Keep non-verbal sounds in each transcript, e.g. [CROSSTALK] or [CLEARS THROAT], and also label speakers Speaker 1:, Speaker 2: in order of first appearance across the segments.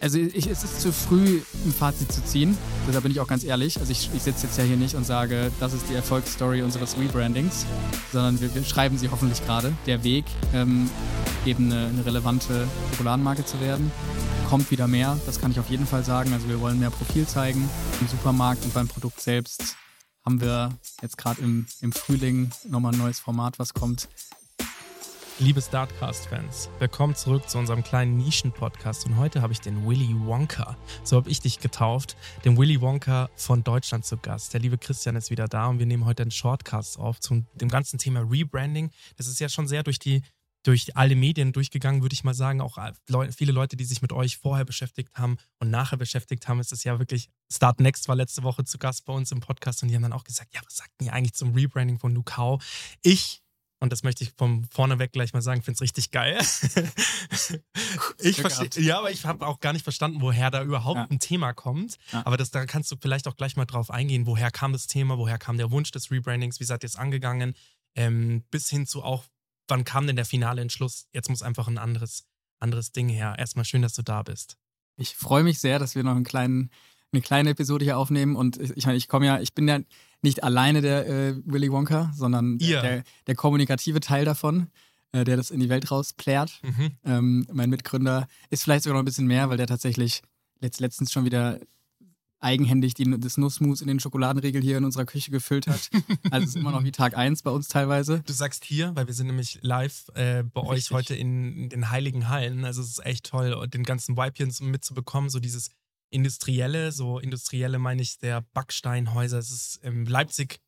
Speaker 1: Also ich, es ist zu früh, ein Fazit zu ziehen. Deshalb bin ich auch ganz ehrlich. Also ich, ich sitze jetzt ja hier nicht und sage, das ist die Erfolgsstory unseres Rebrandings, sondern wir, wir schreiben sie hoffentlich gerade. Der Weg, ähm, eben eine, eine relevante Schokoladenmarke zu werden, kommt wieder mehr. Das kann ich auf jeden Fall sagen. Also wir wollen mehr Profil zeigen im Supermarkt und beim Produkt selbst haben wir jetzt gerade im, im Frühling nochmal ein neues Format, was kommt.
Speaker 2: Liebe Startcast-Fans, willkommen zurück zu unserem kleinen Nischen-Podcast und heute habe ich den Willy Wonka, so habe ich dich getauft, den Willy Wonka von Deutschland zu Gast. Der liebe Christian ist wieder da und wir nehmen heute einen Shortcast auf zu dem ganzen Thema Rebranding. Das ist ja schon sehr durch die durch alle Medien durchgegangen, würde ich mal sagen. Auch viele Leute, die sich mit euch vorher beschäftigt haben und nachher beschäftigt haben. Es ist ja wirklich, Start Next war letzte Woche zu Gast bei uns im Podcast und die haben dann auch gesagt, ja, was sagt ihr eigentlich zum Rebranding von Lukau? Ich und das möchte ich von vorneweg gleich mal sagen, finde es richtig geil. ich verstehe, ja, aber ich habe auch gar nicht verstanden, woher da überhaupt
Speaker 1: Ja.
Speaker 2: ein Thema kommt.
Speaker 1: Ja.
Speaker 2: Aber das, da kannst du vielleicht auch gleich mal drauf eingehen, woher kam das Thema, woher kam der Wunsch des Rebrandings, wie seid ihr es angegangen, ähm, bis hin zu auch, wann kam denn der finale Entschluss, jetzt muss einfach ein anderes, anderes Ding her. Erstmal schön, dass du da bist.
Speaker 1: Ich freue mich sehr, dass wir noch einen kleinen, eine kleine Episode hier aufnehmen. Und ich meine, ich komme ja, ich bin ja nicht alleine der äh, Willy Wonka, sondern
Speaker 2: Ihr.
Speaker 1: der, der kommunikative Teil davon, äh, der das in die Welt rausplärt.
Speaker 2: Mhm.
Speaker 1: Ähm, mein Mitgründer ist vielleicht sogar noch ein bisschen mehr, weil der tatsächlich letzt, letztens schon wieder eigenhändig die, das Nussmus in den Schokoladenriegel hier in unserer Küche gefüllt hat. [LAUGHS] Also es ist immer noch wie Tag 1 bei uns teilweise.
Speaker 2: Du sagst hier, weil wir sind nämlich live äh, bei euch
Speaker 1: Richtig.
Speaker 2: heute in, in den Heiligen Hallen. Also es ist echt toll, den ganzen Vibe hier mitzubekommen, so dieses industrielle, so industrielle meine ich der Backsteinhäuser. Es ist ähm, Leipzig,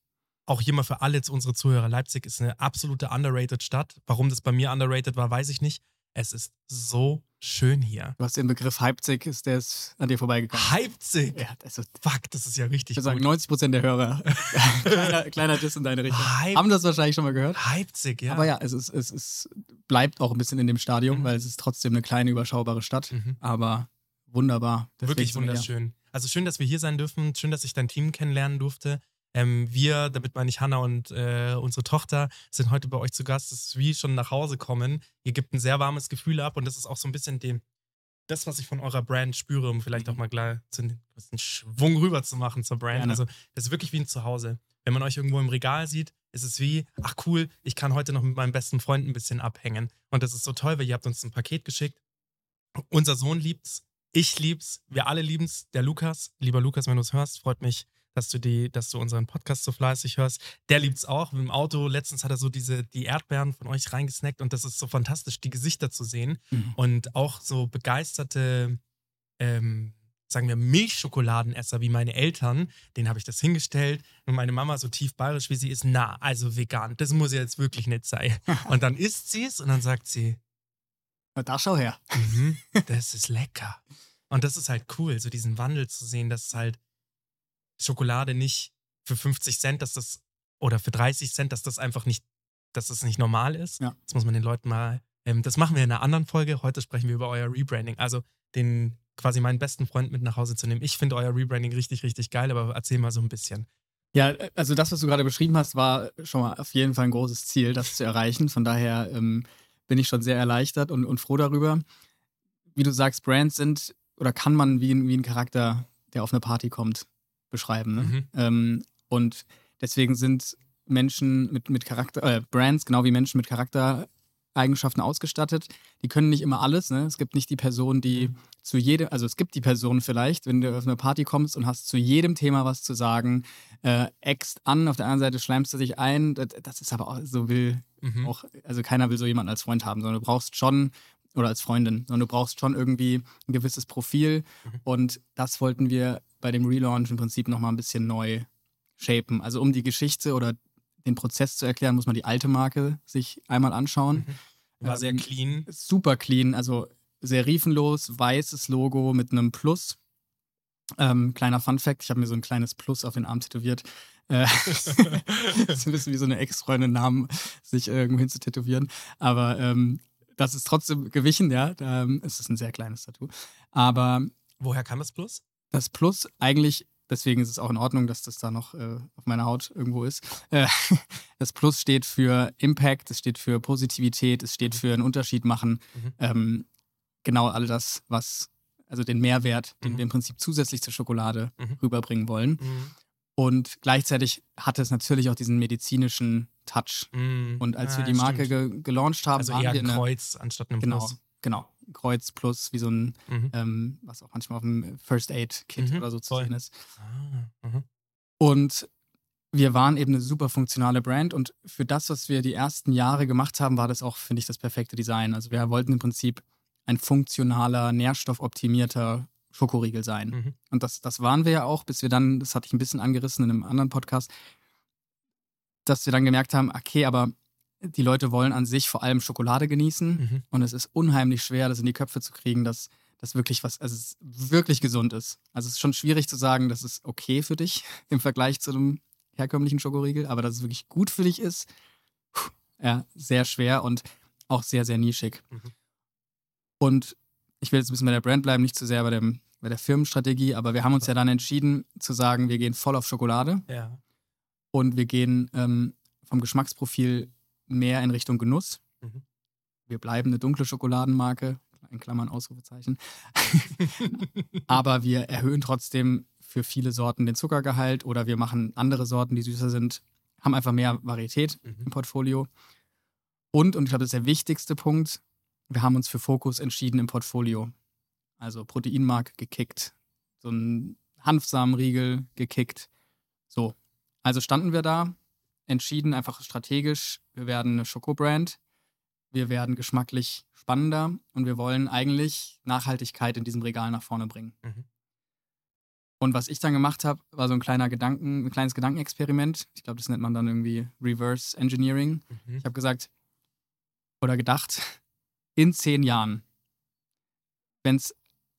Speaker 2: auch hier mal für alle unsere Zuhörer, Leipzig ist eine absolute underrated Stadt. Warum das bei mir underrated war, weiß ich nicht. Es ist so schön hier.
Speaker 1: Du hast den Begriff Leipzig, ist der ist an dir vorbeigegangen.
Speaker 2: Leipzig!
Speaker 1: Ja, also
Speaker 2: Fuck, das ist ja richtig
Speaker 1: Ich würde sagen,
Speaker 2: gut.
Speaker 1: 90 Prozent der Hörer, [LAUGHS] kleiner, kleiner Diss in deine Richtung,
Speaker 2: Hype.
Speaker 1: haben das wahrscheinlich schon mal gehört.
Speaker 2: Leipzig, ja.
Speaker 1: Aber ja, es, ist, es ist, bleibt auch ein bisschen in dem Stadium,
Speaker 2: Mhm.
Speaker 1: weil es ist trotzdem eine kleine, überschaubare Stadt.
Speaker 2: Mhm.
Speaker 1: Aber wunderbar. Deswegen
Speaker 2: Wirklich wunderschön. Also schön, dass wir hier sein dürfen. Schön, dass ich dein Team kennenlernen durfte. Ähm, wir, damit meine ich Hanna und äh, unsere Tochter, sind heute bei euch zu Gast. Es ist wie schon nach Hause kommen. Ihr gebt ein sehr warmes Gefühl ab und das ist auch so ein bisschen dem, das, was ich von eurer Brand spüre, um vielleicht auch mal gleich zu, einen Schwung rüber zu machen zur Brand.
Speaker 1: Gerne.
Speaker 2: Also das ist wirklich wie ein Zuhause. Wenn man euch irgendwo im Regal sieht, ist es wie, ach cool, ich kann heute noch mit meinem besten Freund ein bisschen abhängen. Und das ist so toll, weil ihr habt uns ein Paket geschickt. Unser Sohn liebt's, ich lieb's, wir alle lieben's. Der Lukas, lieber Lukas, wenn du es hörst, freut mich, dass du die, dass du unseren Podcast so fleißig hörst. Der liebt's auch. Im Auto letztens hat er so diese die Erdbeeren von euch reingesnackt und das ist so fantastisch, die Gesichter zu sehen
Speaker 1: Mhm.
Speaker 2: und auch so begeisterte, ähm, sagen wir Milchschokoladenesser wie meine Eltern. Denen habe ich das hingestellt und meine Mama so tief bayerisch wie sie ist, na also vegan. Das muss ja jetzt wirklich nicht sein. [LAUGHS] Und dann isst sie es und dann sagt sie,
Speaker 1: Na, Da schau her.
Speaker 2: Mhm, [LAUGHS] das ist lecker. Und das ist halt cool, so diesen Wandel zu sehen, dass halt Schokolade nicht für 50 Cent, dass das, oder für 30 Cent, dass das einfach nicht, dass das nicht normal ist.
Speaker 1: Ja.
Speaker 2: Das muss man den Leuten mal, ähm, das machen wir in einer anderen Folge. Heute sprechen wir über euer Rebranding. Also den quasi meinen besten Freund mit nach Hause zu nehmen. Ich finde euer Rebranding richtig, richtig geil, aber erzähl mal so ein bisschen.
Speaker 1: Ja, also das, was du gerade beschrieben hast, war schon mal auf jeden Fall ein großes Ziel, das zu erreichen. Von daher ähm, bin ich schon sehr erleichtert und, und froh darüber. Wie du sagst, Brands sind oder kann man wie, ein- wie ein Charakter, der auf eine Party kommt, beschreiben. Ne?
Speaker 2: Mhm.
Speaker 1: Ähm, und deswegen sind Menschen mit, mit Charakter, äh, Brands, genau wie Menschen mit Charaktereigenschaften ausgestattet. Die können nicht immer alles. Ne? Es gibt nicht die Person, die zu jedem, also es gibt die Person vielleicht, wenn du auf eine Party kommst und hast zu jedem Thema was zu sagen, äh, an, auf der anderen Seite schleimst du dich ein. Das, das ist aber auch, so will
Speaker 2: Mhm.
Speaker 1: auch, also keiner will so jemanden als Freund haben, sondern du brauchst schon, oder als Freundin, sondern du brauchst schon irgendwie ein gewisses Profil.
Speaker 2: Mhm.
Speaker 1: Und das wollten wir bei dem Relaunch im Prinzip nochmal ein bisschen neu shapen. Also um die Geschichte oder den Prozess zu erklären, muss man die alte Marke sich einmal anschauen.
Speaker 2: War sehr
Speaker 1: Ähm,
Speaker 2: clean.
Speaker 1: Super clean, also serifenlos, weißes Logo mit einem Plus. Ähm, kleiner Fun Fact, ich habe mir so ein kleines Plus auf den Arm tätowiert. Äh, [LAUGHS] das ist ein bisschen wie so eine Ex-Freundin Namen sich irgendwo hin zu tätowieren. Aber ähm, das ist trotzdem gewichen, ja. Ähm, es ist ein sehr kleines Tattoo. Aber
Speaker 2: Woher kam das Plus?
Speaker 1: das Plus eigentlich, deswegen ist es auch in Ordnung, dass das da noch äh, auf meiner Haut irgendwo ist. Äh, [LAUGHS] das Plus steht für Impact, es steht für Positivität, es steht für einen Unterschied machen.
Speaker 2: Mhm.
Speaker 1: Ähm, genau all das, was, also den Mehrwert, den
Speaker 2: Mhm.
Speaker 1: wir im Prinzip zusätzlich zur Schokolade
Speaker 2: Mhm.
Speaker 1: rüberbringen wollen.
Speaker 2: Mhm.
Speaker 1: Und gleichzeitig hatte es natürlich auch diesen medizinischen Touch.
Speaker 2: Mhm.
Speaker 1: Und als
Speaker 2: Ah,
Speaker 1: wir die Marke ge gelauncht haben,
Speaker 2: Also
Speaker 1: waren
Speaker 2: eher
Speaker 1: wir
Speaker 2: ein Kreuz anstatt einem
Speaker 1: Genau,
Speaker 2: Plus.
Speaker 1: Genau. Kreuz plus, wie so ein,
Speaker 2: Mhm.
Speaker 1: ähm, was auch manchmal auf dem First Aid Kit
Speaker 2: Mhm,
Speaker 1: oder so zu sehen ist.
Speaker 2: Ah, mhm.
Speaker 1: Und wir waren eben eine super funktionale Brand und für das, was wir die ersten Jahre gemacht haben, war das auch, finde ich, das perfekte Design. Also wir wollten im Prinzip ein funktionaler, nährstoffoptimierter Schokoriegel sein.
Speaker 2: Mhm.
Speaker 1: Und das, das waren wir ja auch, bis wir dann, das hatte ich ein bisschen angerissen in einem anderen Podcast, dass wir dann gemerkt haben, okay, aber die Leute wollen an sich vor allem Schokolade genießen
Speaker 2: Mhm.
Speaker 1: und es ist unheimlich schwer, das in die Köpfe zu kriegen, dass das wirklich was, also es wirklich gesund ist. Also es ist schon schwierig zu sagen, das ist okay für dich [LAUGHS] im Vergleich zu einem herkömmlichen Schokoriegel, aber dass es wirklich gut für dich ist, puh, ja, sehr schwer und auch sehr, sehr nischig.
Speaker 2: Mhm.
Speaker 1: Und ich will jetzt ein bisschen bei der Brand bleiben, nicht zu sehr bei, dem, bei der Firmenstrategie, aber wir haben uns ja dann entschieden zu sagen, wir gehen voll auf Schokolade
Speaker 2: Ja.
Speaker 1: und wir gehen ähm, vom Geschmacksprofil mehr in Richtung Genuss.
Speaker 2: Mhm.
Speaker 1: Wir bleiben eine dunkle Schokoladenmarke, in Klammern Ausrufezeichen. [LAUGHS] Aber wir erhöhen trotzdem für viele Sorten den Zuckergehalt oder wir machen andere Sorten, die süßer sind, haben einfach mehr Varietät
Speaker 2: Mhm.
Speaker 1: im Portfolio. Und, und ich glaube, das ist der wichtigste Punkt, wir haben uns für Fokus entschieden im Portfolio. Also Proteinmark gekickt, so ein Hanfsamenriegel gekickt. So, also standen wir da, entschieden einfach strategisch, wir werden eine Schokobrand, wir werden geschmacklich spannender und wir wollen eigentlich Nachhaltigkeit in diesem Regal nach vorne bringen.
Speaker 2: Mhm.
Speaker 1: Und was ich dann gemacht habe, war so ein kleiner Gedanken, ein kleines Gedankenexperiment. Ich glaube, das nennt man dann irgendwie Reverse Engineering.
Speaker 2: Mhm.
Speaker 1: Ich habe gesagt oder gedacht, [LAUGHS] in zehn Jahren, wenn es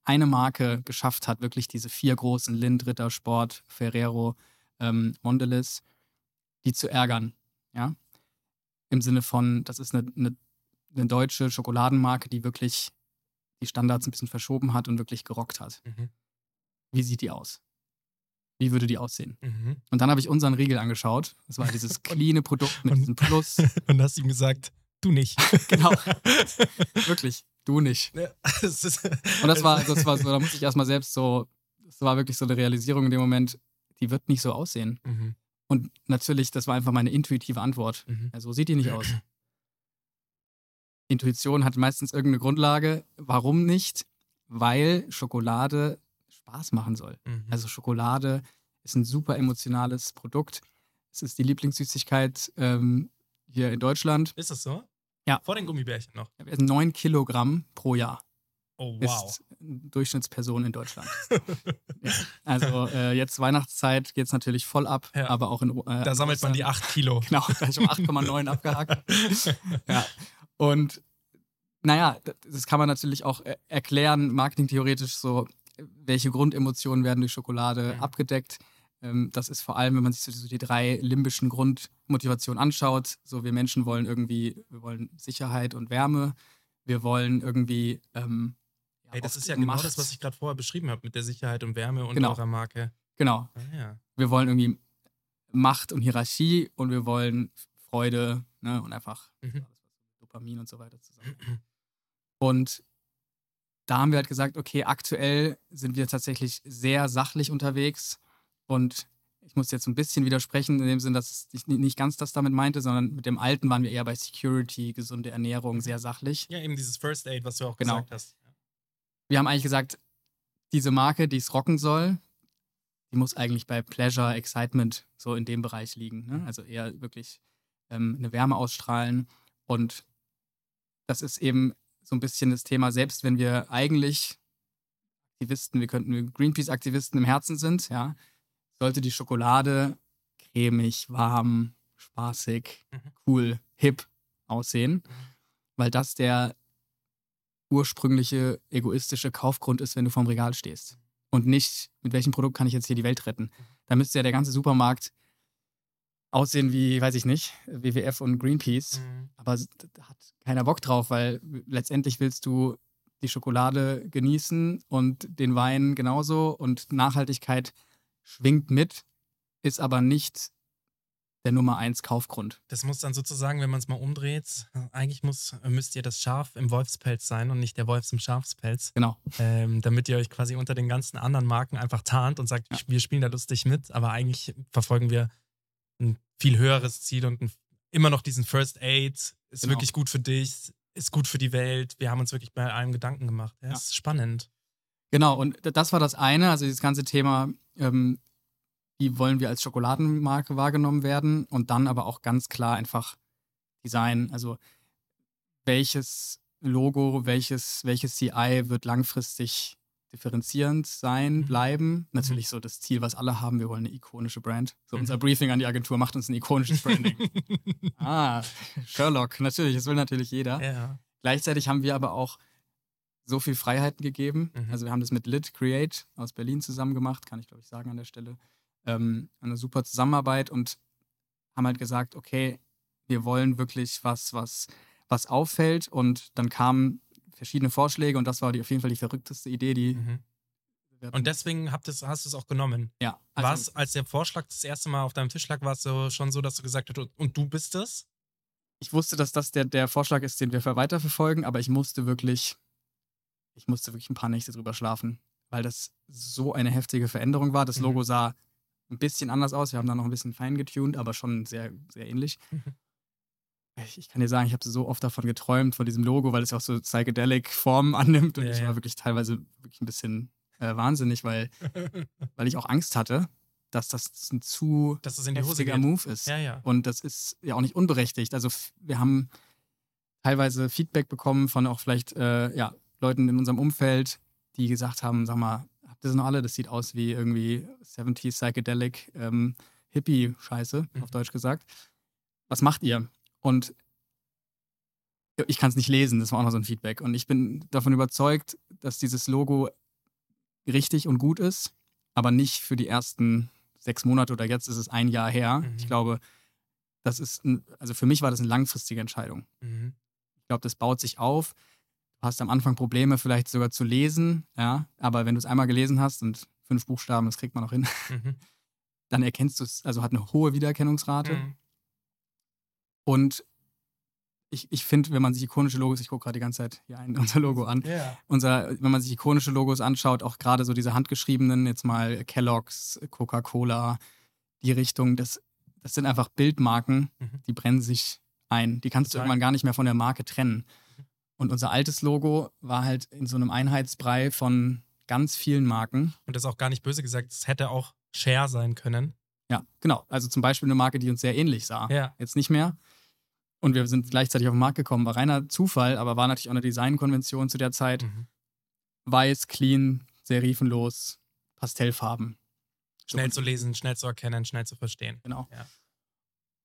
Speaker 1: eine Marke geschafft hat, wirklich diese vier großen Lind, Ritter, Sport, Ferrero, ähm, Mondelez, die zu ärgern, ja, im Sinne von, das ist eine, eine, eine deutsche Schokoladenmarke, die wirklich die Standards ein bisschen verschoben hat und wirklich gerockt hat.
Speaker 2: Mhm.
Speaker 1: Wie sieht die aus? Wie würde die aussehen?
Speaker 2: Mhm.
Speaker 1: Und dann habe ich unseren Riegel angeschaut. Das war dieses [LAUGHS] cleane Produkt mit
Speaker 2: und-
Speaker 1: diesem Plus. [LAUGHS]
Speaker 2: Und hast ihm gesagt, du nicht. [LAUGHS]
Speaker 1: Genau. Wirklich, du nicht.
Speaker 2: Ja, es ist-
Speaker 1: Und das war, das war so, da musste ich erstmal selbst so, das war wirklich so eine Realisierung in dem Moment, die wird nicht so aussehen.
Speaker 2: Mhm.
Speaker 1: Und natürlich, das war einfach meine intuitive Antwort.
Speaker 2: Mhm.
Speaker 1: Ja, so sieht die nicht [CLEARS THROAT] aus. Intuition hat meistens irgendeine Grundlage. Warum nicht? Weil Schokolade Spaß machen soll.
Speaker 2: Mhm.
Speaker 1: Also Schokolade ist ein super emotionales Produkt. Es ist die Lieblingssüßigkeit ähm, hier in Deutschland.
Speaker 2: ist das so?
Speaker 1: Ja.
Speaker 2: Vor den Gummibärchen noch.
Speaker 1: 9 Kilogramm pro Jahr.
Speaker 2: Oh, wow.
Speaker 1: Ist Durchschnittsperson in Deutschland. [LAUGHS] ja. Also äh, jetzt Weihnachtszeit geht es natürlich voll ab,
Speaker 2: Ja.
Speaker 1: aber auch in äh,
Speaker 2: Da sammelt man die 8 Kilo. [LAUGHS]
Speaker 1: Genau, da ist schon 8,9 [LAUGHS] abgehakt. Ja. Und naja, das kann man natürlich auch äh, erklären, marketingtheoretisch so, welche Grundemotionen werden durch Schokolade
Speaker 2: Mhm.
Speaker 1: abgedeckt. Ähm, das ist vor allem, wenn man sich so die- so die drei limbischen Grundmotivationen anschaut. So, wir Menschen wollen irgendwie, wir wollen Sicherheit und Wärme. Wir wollen irgendwie. Ähm,
Speaker 2: Ey, das ist ja genau
Speaker 1: Macht.
Speaker 2: das, was ich gerade vorher beschrieben habe mit der Sicherheit und Wärme und
Speaker 1: Genau.
Speaker 2: eurer Marke.
Speaker 1: Genau.
Speaker 2: Ah, ja.
Speaker 1: wir wollen irgendwie Macht und Hierarchie und wir wollen Freude ne, und einfach
Speaker 2: Mhm.
Speaker 1: Dopamin und so weiter zusammen. Und da haben wir halt gesagt, okay, aktuell sind wir tatsächlich sehr sachlich unterwegs und ich muss jetzt ein bisschen widersprechen, in dem Sinn, dass ich ni- nicht ganz das damit meinte, sondern mit dem Alten waren wir eher bei Security, gesunde Ernährung, sehr sachlich.
Speaker 2: ja, eben dieses First Aid, was du auch
Speaker 1: Genau.
Speaker 2: gesagt hast.
Speaker 1: Wir haben eigentlich gesagt, diese Marke, die es rocken soll, die muss eigentlich bei Pleasure, Excitement so in dem Bereich liegen. Ne? Also eher wirklich ähm, eine Wärme ausstrahlen. Und das ist eben so ein bisschen das Thema, selbst wenn wir eigentlich Aktivisten, wir könnten Greenpeace-Aktivisten im Herzen sind, ja, sollte die Schokolade cremig, warm, spaßig,
Speaker 2: Mhm.
Speaker 1: cool, hip aussehen, weil das der ursprüngliche egoistische Kaufgrund ist, wenn du vorm Regal stehst. Und nicht, mit welchem Produkt kann ich jetzt hier die Welt retten. Da müsste ja der ganze Supermarkt aussehen wie, weiß ich nicht, WWF und Greenpeace.
Speaker 2: Mhm.
Speaker 1: Aber da hat keiner Bock drauf, weil letztendlich willst du die Schokolade genießen und den Wein genauso und Nachhaltigkeit schwingt mit, ist aber nicht der Nummer eins Kaufgrund.
Speaker 2: Das muss dann sozusagen, wenn man es mal umdreht, eigentlich muss, müsst ihr das Schaf im Wolfspelz sein und nicht der Wolfs im Schafspelz.
Speaker 1: Genau.
Speaker 2: ähm, damit ihr euch quasi unter den ganzen anderen Marken einfach tarnt und sagt, wir spielen da lustig mit, aber eigentlich verfolgen wir ein viel höheres Ziel und ein, immer noch diesen First Aid, ist
Speaker 1: Genau.
Speaker 2: wirklich gut für dich, ist gut für die Welt. Wir haben uns wirklich bei allem Gedanken gemacht. Ja,
Speaker 1: Ja.
Speaker 2: ist spannend.
Speaker 1: Genau, und das war das eine, also dieses ganze Thema, ähm, wie wollen wir als Schokoladenmarke wahrgenommen werden und dann aber auch ganz klar einfach Design, also welches Logo, welches, welches CI wird langfristig differenzierend sein,
Speaker 2: Mhm.
Speaker 1: bleiben. Natürlich so das Ziel, was alle haben, wir wollen eine ikonische Brand. So
Speaker 2: Mhm.
Speaker 1: unser Briefing an die Agentur macht uns ein ikonisches Branding. [LAUGHS] ah, Sherlock, natürlich, das will natürlich jeder.
Speaker 2: ja.
Speaker 1: Gleichzeitig haben wir aber auch so viel Freiheiten gegeben.
Speaker 2: Mhm.
Speaker 1: Also wir haben das mit Lit Create aus Berlin zusammen gemacht, kann ich glaube ich sagen an der Stelle. Ähm, eine super Zusammenarbeit und haben halt gesagt, okay, wir wollen wirklich was, was, was auffällt und dann kamen verschiedene Vorschläge und das war die, auf jeden Fall die verrückteste Idee, die
Speaker 2: Mhm. Und deswegen habt es, hast du es auch genommen.
Speaker 1: ja, also,
Speaker 2: Was, als der Vorschlag das erste Mal auf deinem Tisch lag, war es so, schon so, dass du gesagt hast, und du bist es?
Speaker 1: ich wusste, dass das der, der Vorschlag ist, den wir weiterverfolgen, aber ich musste wirklich, ich musste wirklich ein paar Nächte drüber schlafen, weil das so eine heftige Veränderung war. Das
Speaker 2: Mhm.
Speaker 1: Logo sah ein bisschen anders aus. Wir haben da noch ein bisschen fein getuned, aber schon sehr, sehr ähnlich.
Speaker 2: Mhm.
Speaker 1: Ich, ich kann dir sagen, ich habe so oft davon geträumt, von diesem Logo, weil es ja auch so psychedelic Formen [LAUGHS] annimmt. Und
Speaker 2: Ja,
Speaker 1: ich
Speaker 2: ja.
Speaker 1: war wirklich teilweise wirklich ein bisschen äh, wahnsinnig, weil, [LAUGHS] weil ich auch Angst hatte, dass das ein zu
Speaker 2: Dass Hose
Speaker 1: heftiger
Speaker 2: geht.
Speaker 1: Move ist.
Speaker 2: Ja, ja.
Speaker 1: Und das ist ja auch nicht unberechtigt. Also wir haben teilweise Feedback bekommen von auch vielleicht äh, ja, Leuten in unserem Umfeld, die gesagt haben, sag mal, das noch alle? Das sieht aus wie irgendwie 70s Psychedelic ähm, Hippie-Scheiße,
Speaker 2: Mhm.
Speaker 1: auf Deutsch gesagt. Was macht ihr? Und ich kann es nicht lesen, das war auch noch so ein Feedback. Und ich bin davon überzeugt, dass dieses Logo richtig und gut ist, aber nicht für die ersten sechs Monate oder jetzt ist es ein Jahr her.
Speaker 2: Mhm.
Speaker 1: Ich glaube, das ist, ein, also für mich war das eine langfristige Entscheidung.
Speaker 2: Mhm.
Speaker 1: Ich glaube, das baut sich auf. Du hast am Anfang Probleme, vielleicht sogar zu lesen, ja, aber wenn du es einmal gelesen hast und fünf Buchstaben, das kriegt man noch hin,
Speaker 2: Mhm. [LAUGHS]
Speaker 1: dann erkennst du es, also hat eine hohe Wiedererkennungsrate.
Speaker 2: Mhm.
Speaker 1: Und ich, ich finde, wenn man sich ikonische Logos, ich gucke gerade die ganze Zeit hier ein, [LAUGHS] unser Logo an,
Speaker 2: Ja.
Speaker 1: unser, wenn man sich ikonische Logos anschaut, auch gerade so diese handgeschriebenen, jetzt mal Kellogg's, Coca-Cola, die Richtung, das, das sind einfach Bildmarken,
Speaker 2: Mhm.
Speaker 1: die brennen sich ein. Die kannst du
Speaker 2: Total.
Speaker 1: irgendwann gar nicht mehr von der Marke trennen. Und unser altes Logo war halt in so einem Einheitsbrei von ganz vielen Marken.
Speaker 2: Und das ist auch gar nicht böse gesagt, es hätte auch Share sein können.
Speaker 1: Ja, genau. Also zum Beispiel eine Marke, die uns sehr ähnlich sah.
Speaker 2: Ja.
Speaker 1: Jetzt nicht mehr. Und wir sind gleichzeitig auf den Markt gekommen. War reiner Zufall, aber war natürlich auch eine Designkonvention zu der Zeit.
Speaker 2: Mhm.
Speaker 1: Weiß, clean, serifenlos, Pastellfarben.
Speaker 2: Schnell
Speaker 1: So,
Speaker 2: zu lesen, schnell zu erkennen, schnell zu verstehen.
Speaker 1: Genau.
Speaker 2: Ja.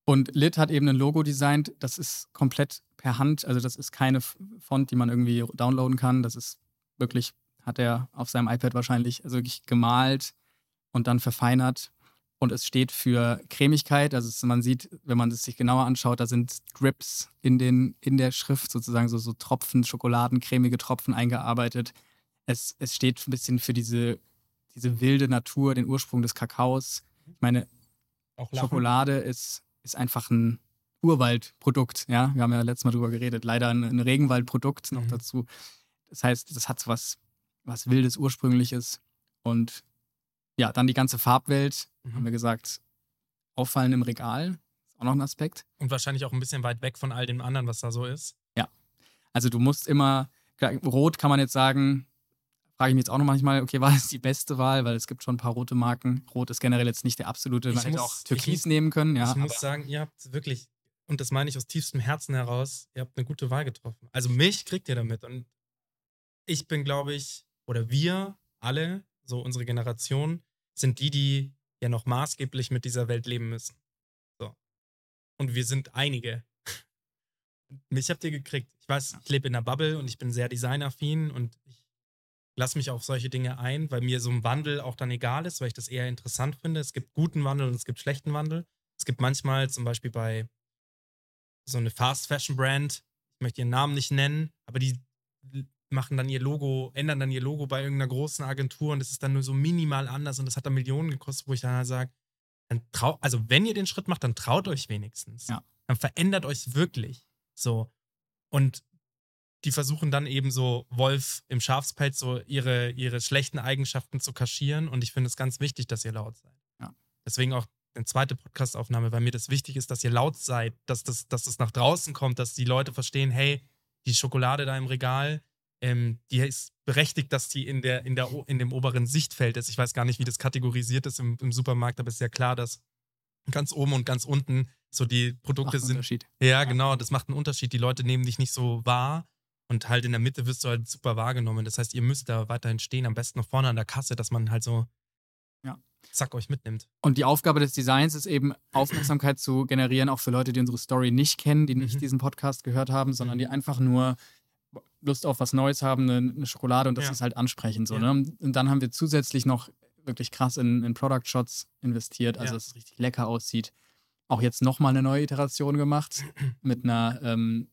Speaker 1: Und Lit hat eben ein Logo designt, das ist komplett per Hand, also das ist keine Font, die man irgendwie downloaden kann. Das ist wirklich, hat er auf seinem iPad wahrscheinlich, also wirklich gemalt und dann verfeinert. Und es steht für Cremigkeit. Also es, man sieht, wenn man es sich genauer anschaut, da sind Drips in, den, in der Schrift sozusagen, so, so Tropfen, Schokoladen, cremige Tropfen eingearbeitet. Es, es steht ein bisschen für diese, diese wilde Natur, den Ursprung des Kakaos. Ich meine. Schokolade ist, ist einfach ein Urwaldprodukt. Ja, wir haben ja letztes Mal drüber geredet. Leider ein, ein Regenwaldprodukt noch
Speaker 2: Mhm.
Speaker 1: dazu. Das heißt, das hat was, was Wildes, Ursprüngliches. Und ja, dann die ganze Farbwelt,
Speaker 2: Mhm.
Speaker 1: haben wir gesagt, auffallen im Regal. Ist auch noch ein Aspekt.
Speaker 2: Und wahrscheinlich auch ein bisschen weit weg von all dem anderen, was da so ist.
Speaker 1: Also du musst immer, rot kann man jetzt sagen, frage ich mich jetzt auch noch manchmal, okay, [LAUGHS] war es die beste Wahl, weil es gibt schon ein paar rote Marken. Rot ist generell jetzt nicht der absolute,
Speaker 2: Ich
Speaker 1: man hätte
Speaker 2: muss-
Speaker 1: auch Türkis
Speaker 2: ich-
Speaker 1: nehmen können. Ja,
Speaker 2: ich muss sagen, ihr habt wirklich, und das meine ich aus tiefstem Herzen heraus, ihr habt eine gute Wahl getroffen. Also mich kriegt ihr damit. Und ich bin, glaube ich, oder wir alle, so unsere Generation, sind die, die ja noch maßgeblich mit dieser Welt leben müssen. und wir sind einige. [LAUGHS] Mich habt ihr gekriegt. Ich weiß, ich lebe in der Bubble und ich bin sehr designaffin und ich lasse mich auf solche Dinge ein, weil mir so ein Wandel auch dann egal ist, weil ich das eher interessant finde. Es gibt guten Wandel und es gibt schlechten Wandel. Es gibt manchmal zum Beispiel bei so eine Fast Fashion Brand, ich möchte ihren Namen nicht nennen, aber die machen dann ihr Logo, ändern dann ihr Logo bei irgendeiner großen Agentur und es ist dann nur so minimal anders und das hat dann Millionen gekostet, wo ich dann halt sage, dann trau, also wenn ihr den Schritt macht, dann traut euch wenigstens.
Speaker 1: Ja.
Speaker 2: Dann verändert euch wirklich. So. Und die versuchen dann eben so Wolf im Schafspelz so ihre, ihre schlechten Eigenschaften zu kaschieren und ich finde es ganz wichtig, dass ihr laut seid.
Speaker 1: Ja.
Speaker 2: Deswegen auch eine zweite Podcastaufnahme, weil mir das wichtig ist, dass ihr laut seid, dass das, dass das nach draußen kommt, dass die Leute verstehen, hey, die Schokolade da im Regal, ähm, die ist berechtigt, dass die in, der, in, der, in dem oberen Sichtfeld ist. Ich weiß gar nicht, wie das kategorisiert ist im, im Supermarkt, aber es ist ja klar, dass ganz oben und ganz unten so die Produkte
Speaker 1: Macht einen
Speaker 2: sind.
Speaker 1: Unterschied.
Speaker 2: Ja, genau, das macht einen Unterschied. Die Leute nehmen dich nicht so wahr und halt in der Mitte wirst du halt super wahrgenommen. Das heißt, ihr müsst da weiterhin stehen, am besten noch vorne an der Kasse, dass man halt so. Zack euch mitnimmt.
Speaker 1: Und die Aufgabe des Designs ist eben, [CLEARS THROAT] Aufmerksamkeit zu generieren, auch für Leute, die unsere Story nicht kennen, die nicht
Speaker 2: Mhm.
Speaker 1: diesen Podcast gehört haben, sondern die einfach nur Lust auf was Neues haben, eine, eine Schokolade und das
Speaker 2: Ja.
Speaker 1: ist halt ansprechend so.
Speaker 2: Ja.
Speaker 1: Ne? Und dann haben wir zusätzlich noch wirklich krass in, in Product Shots investiert, also
Speaker 2: Ja.
Speaker 1: dass es richtig lecker aussieht. Auch jetzt nochmal eine neue Iteration gemacht [CLEARS THROAT] mit einer ähm,